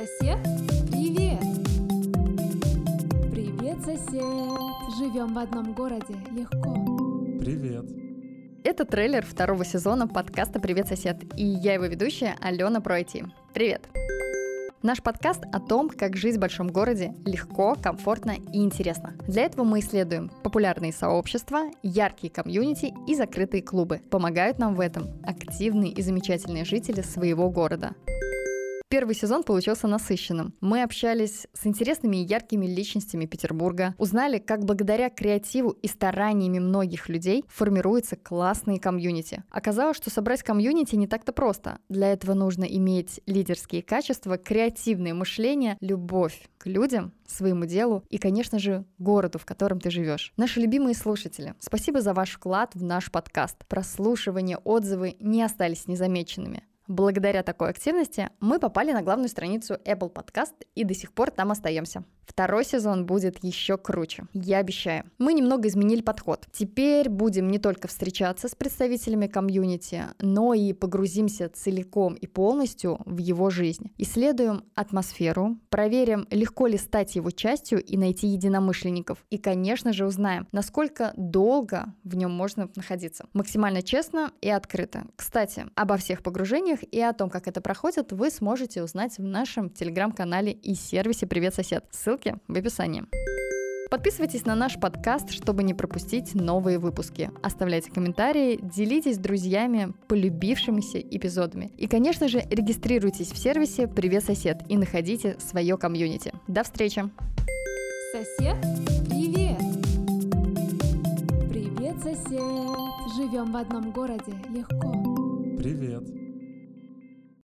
Сосед, привет! Привет, сосед! Живем в одном городе, легко. Привет. Это трейлер второго сезона подкаста «Привет, сосед» и я его ведущая Алена Пройти. Привет! Наш подкаст о том, как жить в большом городе легко, комфортно и интересно. Для этого мы исследуем популярные сообщества, яркие комьюнити и закрытые клубы. Помогают нам в этом активные и замечательные жители своего города. Первый сезон получился насыщенным. Мы общались с интересными и яркими личностями Петербурга, узнали, как благодаря креативу и стараниями многих людей формируются классные комьюнити. Оказалось, что собрать комьюнити не так-то просто. Для этого нужно иметь лидерские качества, креативное мышление, любовь к людям, своему делу и, конечно же, городу, в котором ты живешь. Наши любимые слушатели, спасибо за ваш вклад в наш подкаст. Прослушивания, отзывы не остались незамеченными. Благодаря такой активности мы попали на главную страницу Apple Podcast и до сих пор там остаемся. Второй сезон будет еще круче, я обещаю. Мы немного изменили подход. Теперь будем не только встречаться с представителями комьюнити, но и погрузимся целиком и полностью в его жизнь. Исследуем атмосферу, проверим, легко ли стать его частью и найти единомышленников. И, конечно же, узнаем, насколько долго в нем можно находиться. Максимально честно и открыто. Кстати, обо всех погружениях и о том, как это проходит, вы сможете узнать в нашем телеграм-канале и сервисе «Привет, сосед». Ссылки в описании. Подписывайтесь на наш подкаст, чтобы не пропустить новые выпуски. Оставляйте комментарии, делитесь с друзьями полюбившимися эпизодами. И, конечно же, регистрируйтесь в сервисе «Привет, сосед» и находите свое комьюнити. До встречи! Сосед, привет! Привет, сосед! Живем в одном городе, легко. Привет.